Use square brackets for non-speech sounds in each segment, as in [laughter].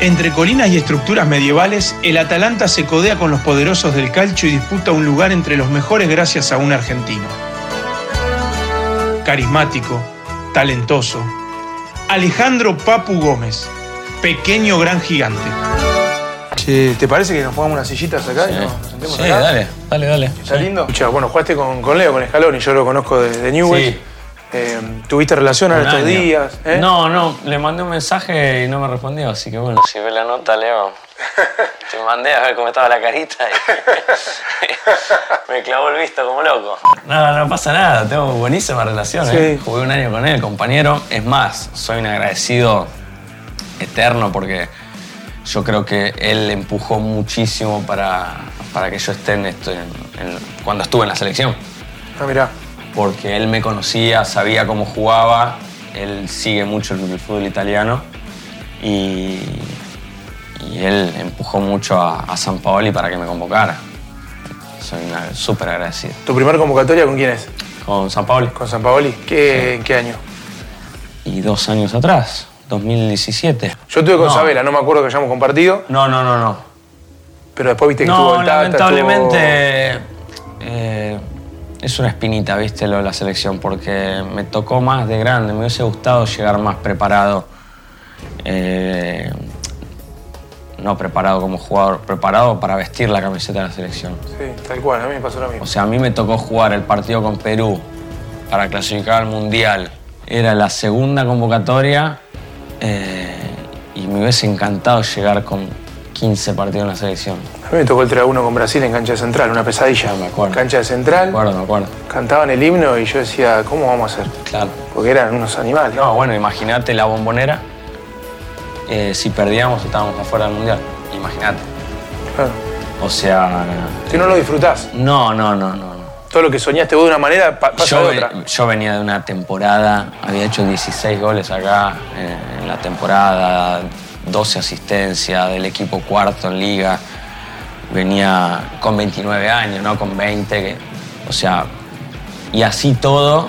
Entre colinas y estructuras medievales, el Atalanta se codea con los poderosos del calcio y disputa un lugar entre los mejores gracias a un argentino. Carismático, talentoso. Alejandro Papu Gómez, pequeño gran gigante. Che, ¿Te parece que nos pongamos unas sillitas acá y nos, nos sentemos Sí, acá? dale, dale, dale. ¿Está lindo? Escucha, bueno, jugaste con, con Leo, con Escalón, y yo lo conozco de, de Newell's. Eh, ¿Tuviste relación Un estos días? eh? No, no, le mandé un mensaje y no me respondió, así que bueno. Si ve la nota, Leo, te mandé a ver cómo estaba la carita y [laughs] me clavó el visto como loco. No, no pasa nada, tengo buenísima relación, ¿eh? Sí. Jugué un año con él, compañero. Es más, soy un agradecido eterno porque yo creo que él empujó muchísimo para, para que yo esté en esto, en- en- cuando estuve en la selección Ah, mirá. Porque él me conocía, sabía cómo jugaba, él sigue mucho el, el fútbol italiano y, y él empujó mucho a, a San Paoli para que me convocara. Soy súper agradecido. ¿Tu primer convocatoria con quién es? Con San Paoli. ¿Con San Paoli? ¿Qué, ¿En qué año? Y dos años atrás, 2017. Yo estuve con No. Sabela, no me acuerdo que hayamos compartido, No, no, no, no. pero después viste que estuvo No, el Tata, lamentablemente eh, es una espinita, viste, lo de la selección, porque me tocó más de grande, me hubiese gustado llegar más preparado. Eh, no preparado como jugador, preparado para vestir la camiseta de la selección. Sí, tal cual, a mí me pasó lo mismo. O sea, a mí me tocó jugar el partido con Perú para clasificar al Mundial. Era la segunda convocatoria eh, y me hubiese encantado llegar con 15 partidos en la selección. A mí me tocó el 3 a 1 con Brasil en cancha de central, una pesadilla. Me acuerdo. Cancha de central, Me acuerdo, me acuerdo. cantaban el himno y yo decía, ¿cómo vamos a hacer? Claro. Porque eran unos animales. No, bueno, imagínate la bombonera. eh, si perdíamos, estábamos afuera del mundial. Imagínate. Claro. O sea. Si no lo disfrutás, No, no, no, no. no. todo lo que soñaste vos de una manera pa- pasa Yo, de otra. yo venía de una temporada, había hecho 16 goles acá eh, en la temporada, 12 asistencias, del equipo cuarto en liga. Venía con 29 años, no con 20. que- o sea, y así todo,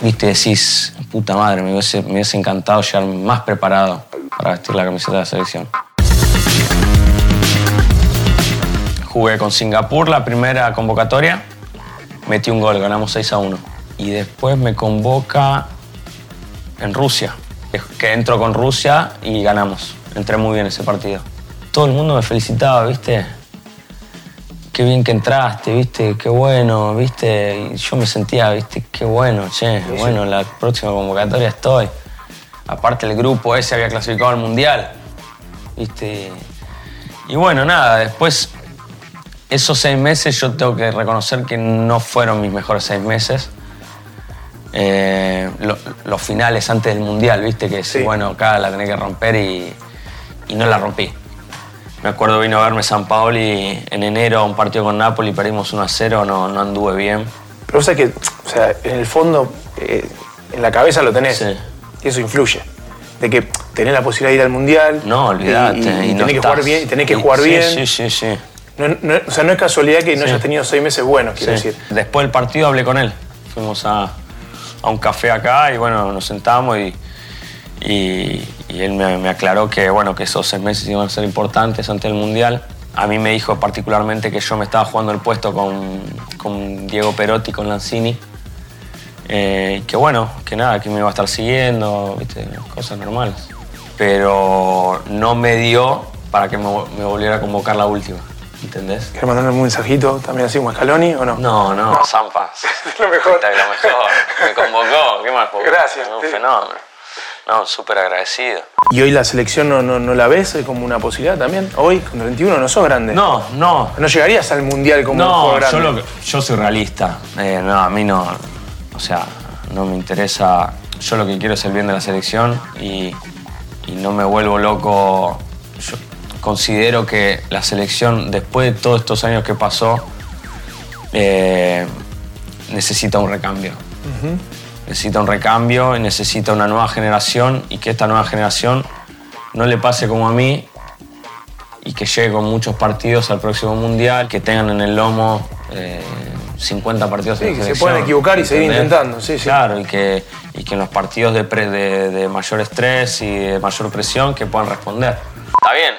viste, decís, puta madre, me hubiese, me hubiese encantado llegar más preparado para vestir la camiseta de la selección. Jugué con Singapur la primera convocatoria, metí un gol, ganamos 6 a 1. Y después me convoca en Rusia, que- que entro con Rusia y ganamos. Entré muy bien ese partido. Todo el mundo me felicitaba, ¿viste? Qué bien que entraste, ¿viste? Qué bueno, ¿viste? Y yo me sentía, ¿viste? Qué bueno, che, bueno, la próxima convocatoria estoy. Aparte el grupo ese había clasificado al Mundial, ¿viste? Y bueno, nada, después esos seis meses yo tengo que reconocer que no fueron mis mejores seis meses. Eh, lo- los finales antes del Mundial, viste que sí, bueno, acá la tenés que romper y, y no la rompí. Me acuerdo vino a verme San Paoli en enero a un partido con Napoli, perdimos 1 a 0, no, no anduve bien. Pero vos sabés que, o sea, en el fondo, eh, en la cabeza lo tenés. Sí. Y eso influye. De que tenés la posibilidad de ir al mundial. No, olvidate. Y, y- y no tenés que estás. jugar bien. Y tenés que jugar sí, bien. Sí, sí, sí. No, no- o sea, no es casualidad que no hayas tenido seis meses buenos, quiero decir. Después del partido hablé con él. Fuimos a, a un café acá y bueno, nos sentamos y, y- él me, aclaró que, bueno, que esos seis meses iban a ser importantes ante el Mundial. A mí me dijo particularmente que yo me estaba jugando el puesto con, con Diego Perotti, con Lanzini. Eh, que bueno, que nada, que me iba a estar siguiendo, ¿viste? cosas normales. Pero no me dio para que me volviera a convocar la última, ¿entendés? ¿Querés mandarme un mensajito también así como Scaloni o no? No, no, Zampa. [laughs] Lo mejor. Está Lo mejor. Me convocó, ¿qué más? Gracias. Un fenómeno. No, súper agradecido. ¿Y hoy la selección no, no, no la ves como una posibilidad también? Hoy, con 31, no sos grande. No, no. No llegarías al mundial como un No, jugador yo, grande. lo que- yo soy realista. Eh, no, a mí no. O sea, no me interesa. Yo lo que quiero es el bien de la selección y, y no me vuelvo loco. Considero que la selección, después de todos estos años que pasó, eh, necesita un recambio. Necesita un recambio y necesita una nueva generación y que esta nueva generación no le pase como a mí y que llegue con muchos partidos al próximo mundial, que tengan en el lomo eh, 50 partidos en Sí, la que se pueden equivocar y seguir ¿entendés? intentando, sí, sí. Claro, y que, y que en los partidos de, pre- de, de mayor estrés y de mayor presión que puedan responder. Está bien,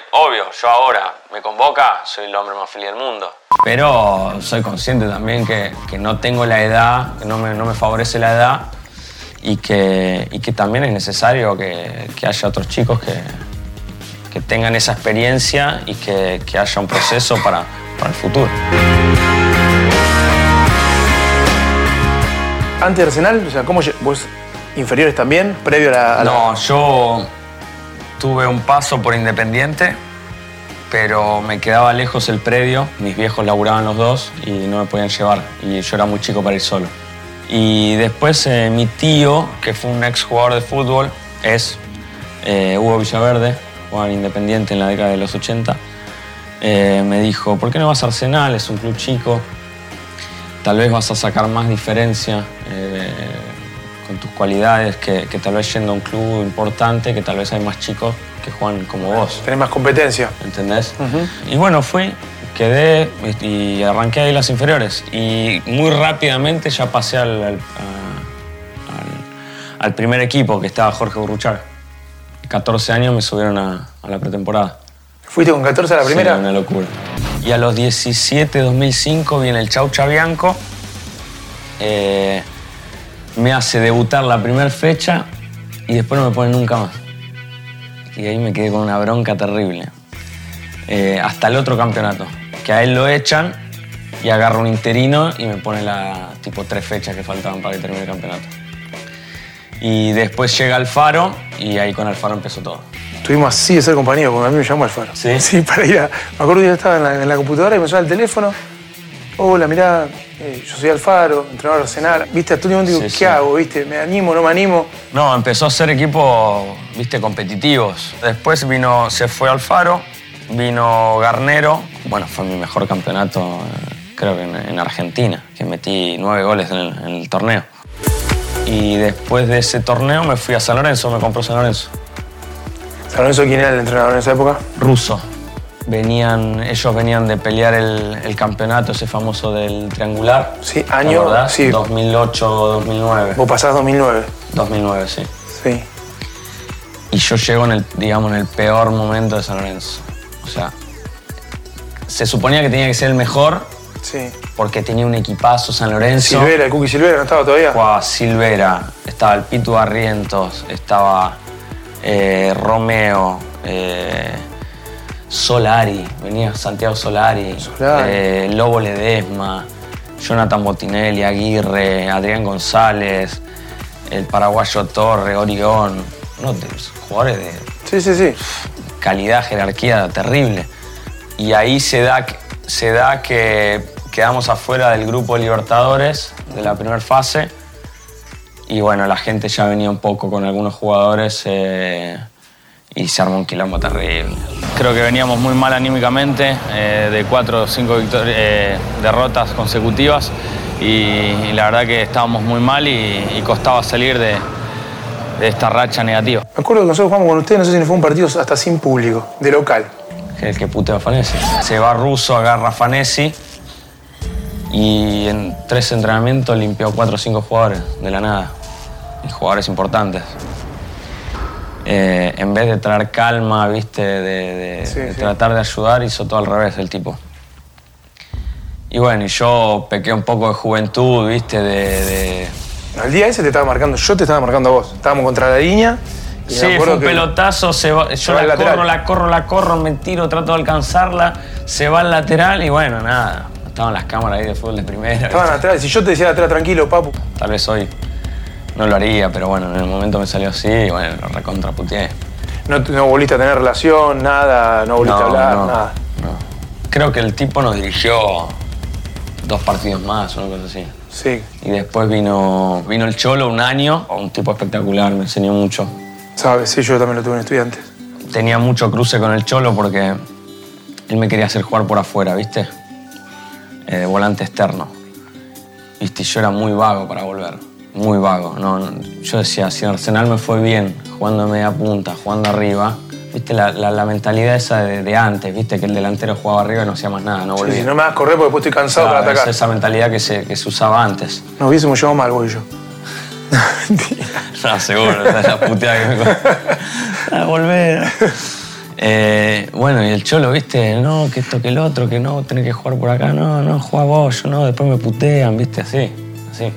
yo ahora me convoca, soy el hombre más feliz del mundo. Pero soy consciente también que, que no tengo la edad, que no me, no me favorece la edad y que, y que también es necesario que, que haya otros chicos que, que tengan esa experiencia y que, que haya un proceso para, para el futuro. Antes de Arsenal, o sea, ¿cómo vos inferiores también, previo a la. a la- No, yo tuve un paso por Independiente, pero me quedaba lejos el predio. Mis viejos laburaban los dos y no me podían llevar. Y yo era muy chico para ir solo. Y después eh, mi tío, que fue un ex jugador de fútbol, es eh, Hugo Villaverde, jugaba en Independiente en la década de los 80, eh, me dijo, ¿por qué no vas a Arsenal? Es un club chico, tal vez vas a sacar más diferencia eh, con tus cualidades que, que tal vez yendo a un club importante, que tal vez hay más chicos que juegan como vos. Tenés más competencia. ¿Entendés? Y bueno, fui, quedé y arranqué ahí las inferiores. Y muy rápidamente ya pasé al, al- a- al- al primer equipo, que estaba Jorge Burruchaga. 14 años me subieron a, a la pretemporada. Fuiste con 14 a la primera. Sí, una locura. Y a los 17, 2005, viene el Chau Chabianco. Eh, me hace debutar la primera fecha y después no me pone nunca más. Y ahí me quedé con una bronca terrible. Eh, hasta el otro campeonato. Que a él lo echan y agarra un interino y me pone la tipo tres fechas que faltaban para que termine el campeonato. Y después llega Alfaro y ahí con Alfaro empezó todo. Tuvimos así de ser compañeros, porque a mí me llamó Alfaro. ¿Sí? Sí, para ir a. Me acuerdo que yo estaba en la, en la computadora y me suena el teléfono. Hola, mirá, eh, yo soy Alfaro, entrenador de Arsenal. Viste, hasta el último momento digo, Sí, ¿qué sí. hago? ¿Viste? ¿Me animo, no me animo? No, empezó a ser equipos, viste, competitivos. Después vino, se fue Alfaro, vino Garnero. Bueno, fue mi mejor campeonato, creo que en, en Argentina, que metí nueve goles en el, en el torneo. Y después de ese torneo me fui a San Lorenzo, me compró San Lorenzo. ¿San Lorenzo quién era el entrenador en esa época? Ruso. Venían, ellos venían de pelear el, el campeonato, ese famoso del triangular. Sí, ¿Te año, acordás? sí. 2008-2009. Vos pasás 2009. 2009, sí. Sí. Y yo llego en el, digamos, en el peor momento de San Lorenzo. O sea, se suponía que tenía que ser el mejor Sí. porque tenía un equipazo San Lorenzo. Silvera, el Cookie Silvera, ¿no estaba todavía? Jugaba Silvera, estaba el Pitu Barrientos, estaba eh, Romeo, eh, Solari, venía Santiago Solari, Solari. eh, Lobo Ledesma, Jonathan Botinelli, Aguirre, Adrián González, el paraguayo Torre, Orión, no, de- jugadores de Sí, sí, sí. calidad, jerarquía terrible. Y ahí se da, se da que quedamos afuera del grupo de Libertadores de la primera fase. Y bueno, la gente ya venía un poco con algunos jugadores eh, y se armó un quilombo terrible. Creo que veníamos muy mal anímicamente, eh, de cuatro o cinco eh, derrotas consecutivas y, y la verdad que estábamos muy mal y, y costaba salir de, de esta racha negativa. Me acuerdo que nosotros jugamos con ustedes, no sé si fue un partido hasta sin público, de local. el que putea a Fanesi. Se va ruso, agarra a Fanesi y en tres entrenamientos limpió cuatro o cinco jugadores de la nada. Y jugadores importantes. Eh, en vez de traer calma, viste, de, de- Sí, de sí. tratar de ayudar, hizo todo al revés el tipo. Y bueno, y yo pequé un poco de juventud, viste, de- de, Al día ese te estaba marcando, yo te estaba marcando a vos. Estábamos contra la línea. y Sí, fue un pelotazo, se va- yo va la lateral. corro, la corro, la corro, me tiro, trato de alcanzarla, se va al lateral y bueno, nada. Estaban las cámaras ahí de fútbol de primera. Estaban ¿viste? atrás. Si yo te decía atrás, tranquilo, papu. Tal vez hoy no lo haría, pero bueno, en el momento me salió así y bueno, lo recontraputeé. No, no volviste a tener relación, nada, no volviste a hablar, no, nada. no. Creo que el tipo nos dirigió dos partidos más, una cosa así. Sí, Y después vino, vino el Cholo un año, un tipo espectacular, me enseñó mucho. sabes, sí, yo también lo tuve en estudiantes. tenía mucho cruce con el Cholo porque él me quería hacer jugar por afuera, ¿viste? Eh, volante externo. ¿Viste? Y yo era muy vago para volver. Muy vago. No, no. Yo decía, si en Arsenal me fue bien, jugando de media punta, jugando arriba, viste, la, la- la mentalidad esa de, de antes, viste, que el delantero jugaba arriba y no hacía más nada, no volvía. sí, no me hagas correr porque después estoy cansado Claro, para es atacar. esa mentalidad que se, que se usaba antes. Nos hubiésemos llevado mal, vos y yo. [laughs] No, seguro, la puteada que me Ah, [laughs] volver. Eh, bueno, y el cholo, viste, no, que esto, que el otro, que no, tenés que jugar por acá, no, no, juega vos, yo no, después me putean, viste, así, así.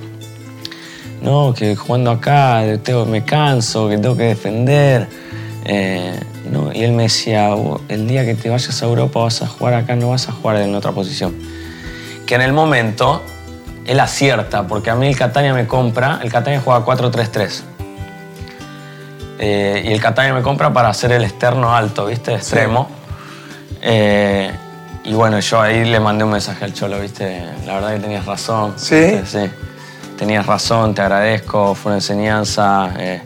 No, que jugando acá tengo- me canso, que tengo que defender. Eh, no, y él me decía, "Vos, el día que te vayas a Europa vas a jugar acá, no vas a jugar en otra posición. Que en el momento él acierta, porque a mí el Catania me compra, el Catania juega 4-3-3. Eh, y el Catania me compra para hacer el externo alto, ¿viste? Extremo. Eh, y bueno, yo ahí le mandé un mensaje al Cholo, ¿viste? La verdad que tenías razón. ¿Sí? ¿viste? Sí. Tenías razón, te agradezco, fue una enseñanza. eh,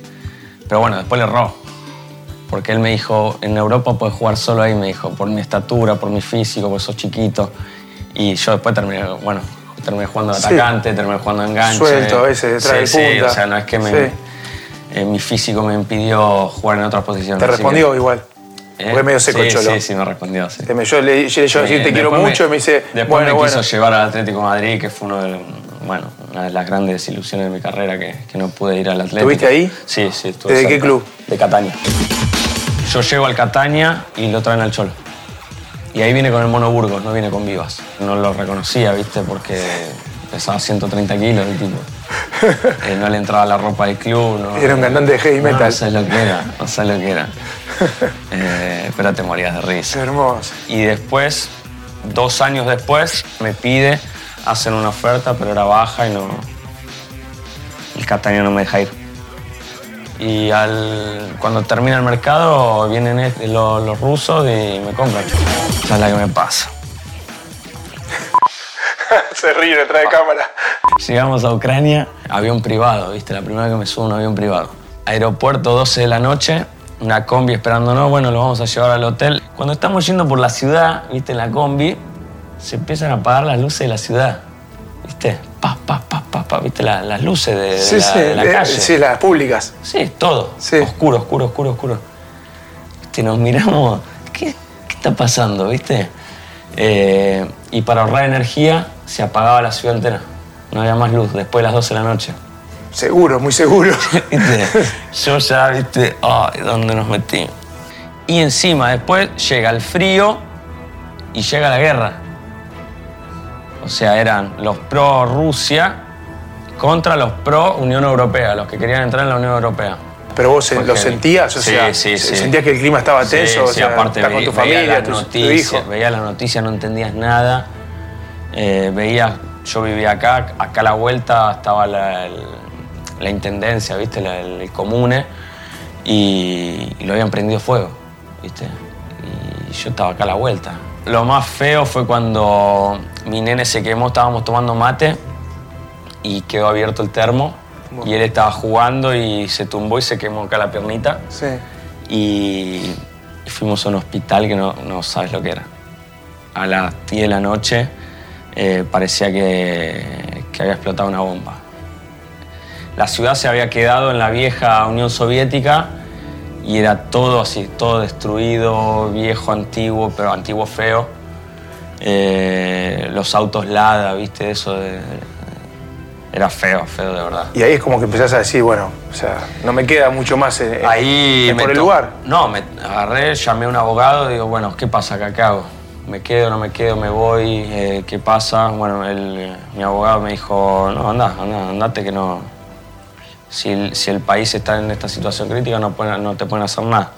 pero bueno, después le erró. Porque él me dijo, en Europa puedes jugar solo ahí, me dijo, por mi estatura, por mi físico, porque sos chiquito. Y yo después terminé, bueno, terminé jugando de Sí. atacante, terminé jugando de enganche. Suelto a veces, detrás de Sí, sí, punta. o sea, no es que me, Sí. eh, mi físico me impidió jugar en otras posiciones. Te respondió que- igual. ¿Eh? Porque medio seco sí, cholo. Sí, sí, me respondió, sí. Te Yo le yo, yo decir Eh, te quiero mucho y me dice, Después bueno, me bueno. quiso llevar al Atlético de Madrid, que fue uno de, bueno, una de las grandes desilusiones de mi carrera, que, que no pude ir al Atlético. ¿Estuviste ahí? Sí, sí. estuve ¿Desde qué club? De Catania. Yo llego al Catania y lo traen al Cholo. Y ahí viene con el Mono Burgos, no viene con Vivas. No lo reconocía, ¿viste? Porque pesaba 130 kilos el tipo. [laughs] Eh, no le entraba la ropa del club. No, Era un cantante de heavy No, metal. No sabes lo que era, no sabes lo que era. [laughs] Eh, pero te morías de risa. Qué hermoso. Y después, dos años después, me pide, hacen una oferta, pero era baja y no. El Catania no me deja ir. Y al, cuando termina el mercado, vienen los, los rusos y me compran. Esa es la que me pasa. [laughs] Se ríe detrás de cámara. Llegamos a Ucrania, avión privado, ¿viste? La primera vez que me subo a un avión privado. Aeropuerto, 12 de la noche, una combi esperándonos, bueno, lo vamos a llevar al hotel. Cuando estamos yendo por la ciudad, ¿viste? En la combi, se empiezan a apagar las luces de la ciudad, ¿viste? Pa, pa, pa, pa, pa, ¿viste? La- las luces de, de Sí, la, sí, de la eh, calle. sí, las públicas. Sí, todo. Sí. Oscuro, oscuro, oscuro, oscuro. Viste, nos miramos, ¿qué, qué está pasando, viste? Eh, y para ahorrar energía se apagaba la ciudad entera. No había más luz después de las 12 de la noche. Seguro, muy seguro. [laughs] ¿Viste? Yo ya, viste, ¿dónde nos metimos? Y encima después llega el frío y llega la guerra. O sea, eran los pro Rusia contra los pro Unión Europea, los que querían entrar en la Unión Europea. Pero vos eh, lo sentías, o Sí, sea, sí, sí. sentías que el clima estaba tenso, o sea, aparte estás con veía- tu veía familia, las tu, tu noticias, hijo. veía las noticias, no entendías nada. Eh, veía, yo vivía acá, acá a la vuelta estaba la, el- la intendencia, ¿viste? La- el, el comune, y, y lo habían prendido fuego, ¿viste? Y yo estaba acá a la vuelta. Lo más feo fue cuando mi nene se quemó, estábamos tomando mate y quedó abierto el termo. Y él estaba jugando y se tumbó y se quemó acá la piernita Sí. y, y fuimos a un hospital que no, no sabes lo que era. A las 10 de la noche eh, parecía que, que había explotado una bomba. La ciudad se había quedado en la vieja Unión Soviética y era todo así, todo destruido, viejo, antiguo, pero antiguo feo. Eh, los autos Lada, ¿viste? Eso de- era feo, feo de verdad. Y ahí es como que empezás a decir, bueno, o sea, no me queda mucho más en, en- Ahí en por el lugar. No, me agarré, llamé a un abogado y digo, bueno, ¿qué pasa acá? ¿Qué hago? ¿Me quedo, no me quedo, me voy? eh, ¿Qué pasa? Bueno, el- eh, mi abogado me dijo, no, anda, anda, andate que no... Si el, si el país está en esta situación crítica no, te pueden hacer nada.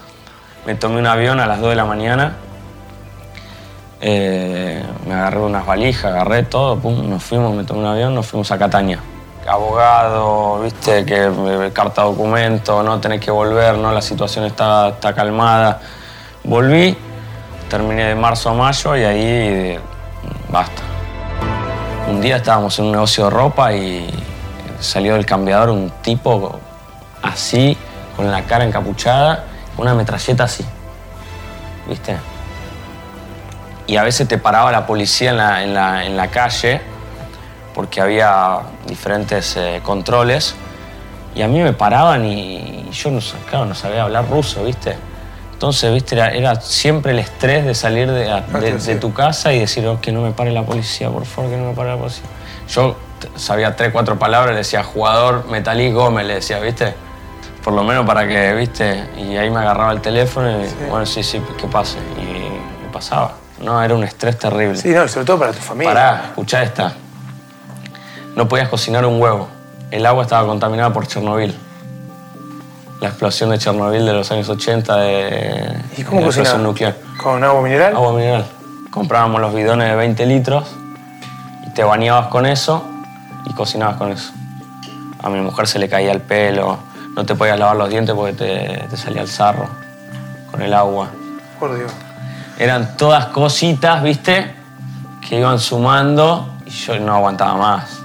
Me tomé un avión a las 2 de la mañana, eh, me agarré unas valijas, agarré todo, pum, nos fuimos, me tomé un avión, nos fuimos a Catania. Abogado, viste, que eh, carta documento, no tenés que volver, no, la situación está, está calmada. Volví, terminé de marzo a mayo y ahí basta. Un día estábamos en un negocio de ropa y salió del cambiador un tipo así, con la cara encapuchada, con una metralleta así. ¿Viste? Y a veces te paraba la policía en la, en la- en la calle porque había diferentes eh, controles y a mí me paraban y yo no, sa- claro, no sabía hablar ruso, ¿viste? Entonces, viste, era, era siempre el estrés de salir de, a- de- de tu casa y decir, oh, que no me pare la policía, por favor, que no me pare la policía. Yo sabía tres, cuatro palabras, le decía jugador Metalí Gómez, le decía, viste, por lo menos para que, viste, y ahí me agarraba el teléfono y, bueno, sí, sí, que pase. Y, y pasaba. No, era un estrés terrible. Sí, no, sobre todo para tu familia. Pará, escuchá esta. No podías cocinar un huevo. El agua estaba contaminada por Chernobyl. La explosión de Chernobyl de los años 80 de ¿Y cómo de explosión nuclear. ¿Con agua mineral? Agua mineral. Comprábamos los bidones de 20 litros y te bañabas con eso y cocinabas con eso. A mi mujer se le caía el pelo, no te podías lavar los dientes porque te, te salía el sarro con el agua. Por Dios. Eran todas cositas, ¿viste? Que iban sumando y yo no aguantaba más.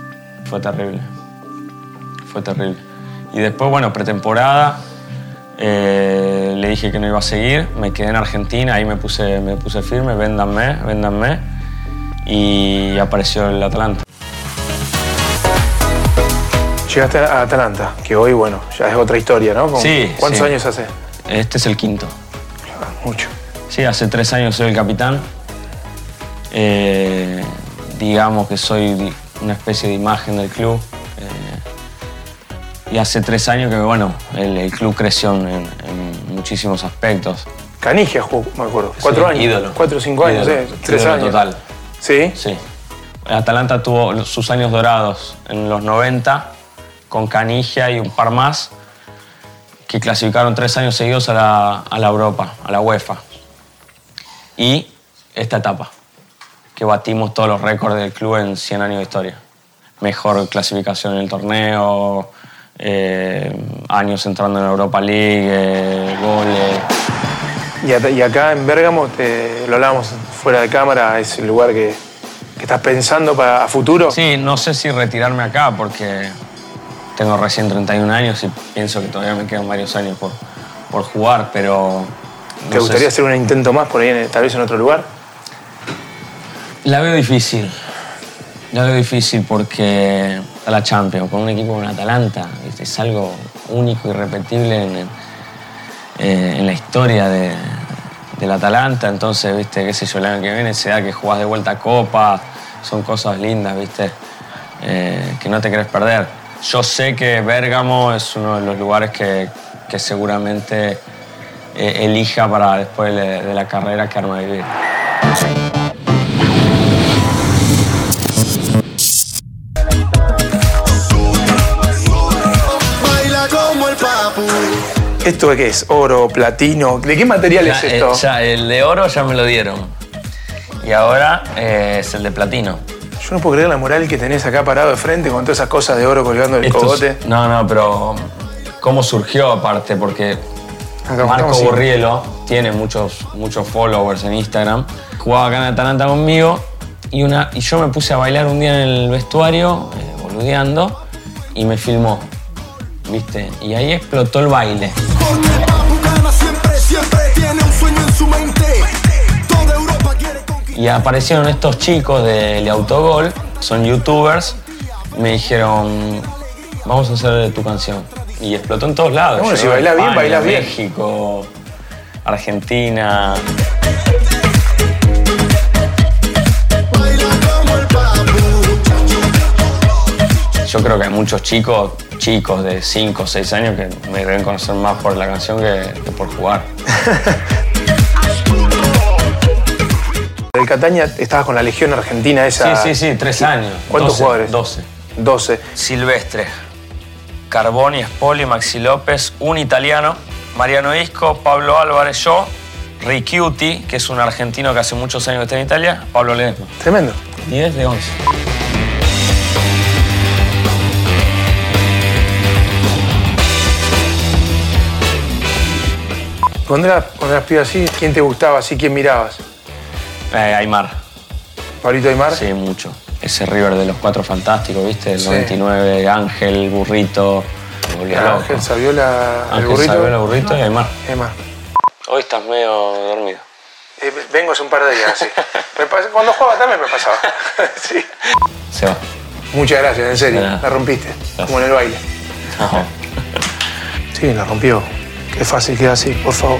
Fue terrible. Fue terrible. Y después, bueno, pretemporada, eh, le dije que no iba a seguir, me quedé en Argentina, ahí me puse, me puse firme, véndanme, véndanme, y apareció el Atalanta. Llegaste a Atalanta, que hoy, bueno, ya es otra historia, ¿no? Con- Sí, ¿Cuántos sí. años hace? Este es el quinto. Ah, mucho. Sí, hace tres años soy el capitán. Eh, digamos que soy una especie de imagen del club. Eh, y hace tres años que, bueno, el, el club creció en, en muchísimos aspectos. Canigia jugó, me acuerdo. Cuatro Sí, años. ídolo. Cuatro o cinco años, Ídolo. ¿eh? Tres Ídolo años. total. ¿Sí? Sí. Atalanta tuvo sus años dorados en los 90 con Canigia y un par más que clasificaron tres años seguidos a la, a la Europa, a la UEFA. Y esta etapa, que batimos todos los récords del club en 100 años de historia. Mejor clasificación en el torneo, eh, años entrando en la Europa League, eh, goles. Y, acá en Bérgamo, te- lo hablábamos fuera de cámara, es el lugar que, que estás pensando para a futuro. Sí, no sé si retirarme acá porque tengo recién 31 años y pienso que todavía me quedan varios años por, por jugar, pero... no ¿Te gustaría si- hacer un intento más por ahí, tal vez en otro lugar? La veo difícil. La veo difícil porque a la Champions, con un equipo como el Atalanta, ¿viste? es algo único, irrepetible en, eh, en la historia de, del Atalanta. Entonces, ¿viste? qué sé yo, el año que viene se da que jugás de vuelta a Copa, son cosas lindas, ¿viste? Eh, que no te querés perder. Yo sé que Bérgamo es uno de los lugares que, que seguramente eh, elija para después de, de la carrera que arma vivir. Baila como el papu. ¿Esto qué es? ¿Oro, platino? ¿De qué material es eh, esto? ya, el de oro ya me lo dieron. Y ahora eh, es el de platino. Yo no puedo creer la moral que tenés acá parado de frente con todas esas cosas de oro colgando del Esto es- cogote. no, no, pero cómo surgió aparte, porque Acá Marco. Burrielo tiene muchos, muchos followers en Instagram. Jugaba acá en Atalanta conmigo y, una, y yo me puse a bailar un día en el vestuario, eh, boludeando, y me filmó. ¿Viste? Y ahí explotó el baile. Porque el papu gana siempre, siempre tiene un sueño en su mente. Y aparecieron estos chicos del Autogol, son youtubers, me dijeron, vamos a hacer tu canción. Y explotó en todos lados. Bueno, si bailás bien, bailás bien. México, Argentina. Yo creo que hay muchos chicos, chicos de 5 o 6 años que me deben conocer más por la canción que, que por jugar. [laughs] Del Cataña estabas con la Legión Argentina esa. Sí, sí, sí, 3 años. ¿Cuántos 12, jugadores? 12. 12. Silvestre, Carboni, Spoli, Maxi López, un italiano, Mariano Isco, Pablo Álvarez, yo, Ricciuti, que es un argentino que hace muchos años que está en Italia, Pablo Ledesma. Tremendo. 10 de 11. Cuando eras, cuando eras pibe así, ¿quién te gustaba así? ¿Quién mirabas? Eh, Aymar, ¿Pablito Aymar? sí, mucho. Ese River de los cuatro fantásticos, ¿viste? El Sí. 99, Ángel, Burrito. Ángel, Saviola, el Ángel, burrito. Saviola, Burrito y Aymar. Aymar. Hoy estás medio dormido. Eh, vengo hace un par de días, sí. Cuando jugaba también me pasaba. [laughs] sí. Se va. Muchas gracias, en serio. La rompiste. Como en el baile. No. Sí, la rompió. Qué fácil queda así, por favor.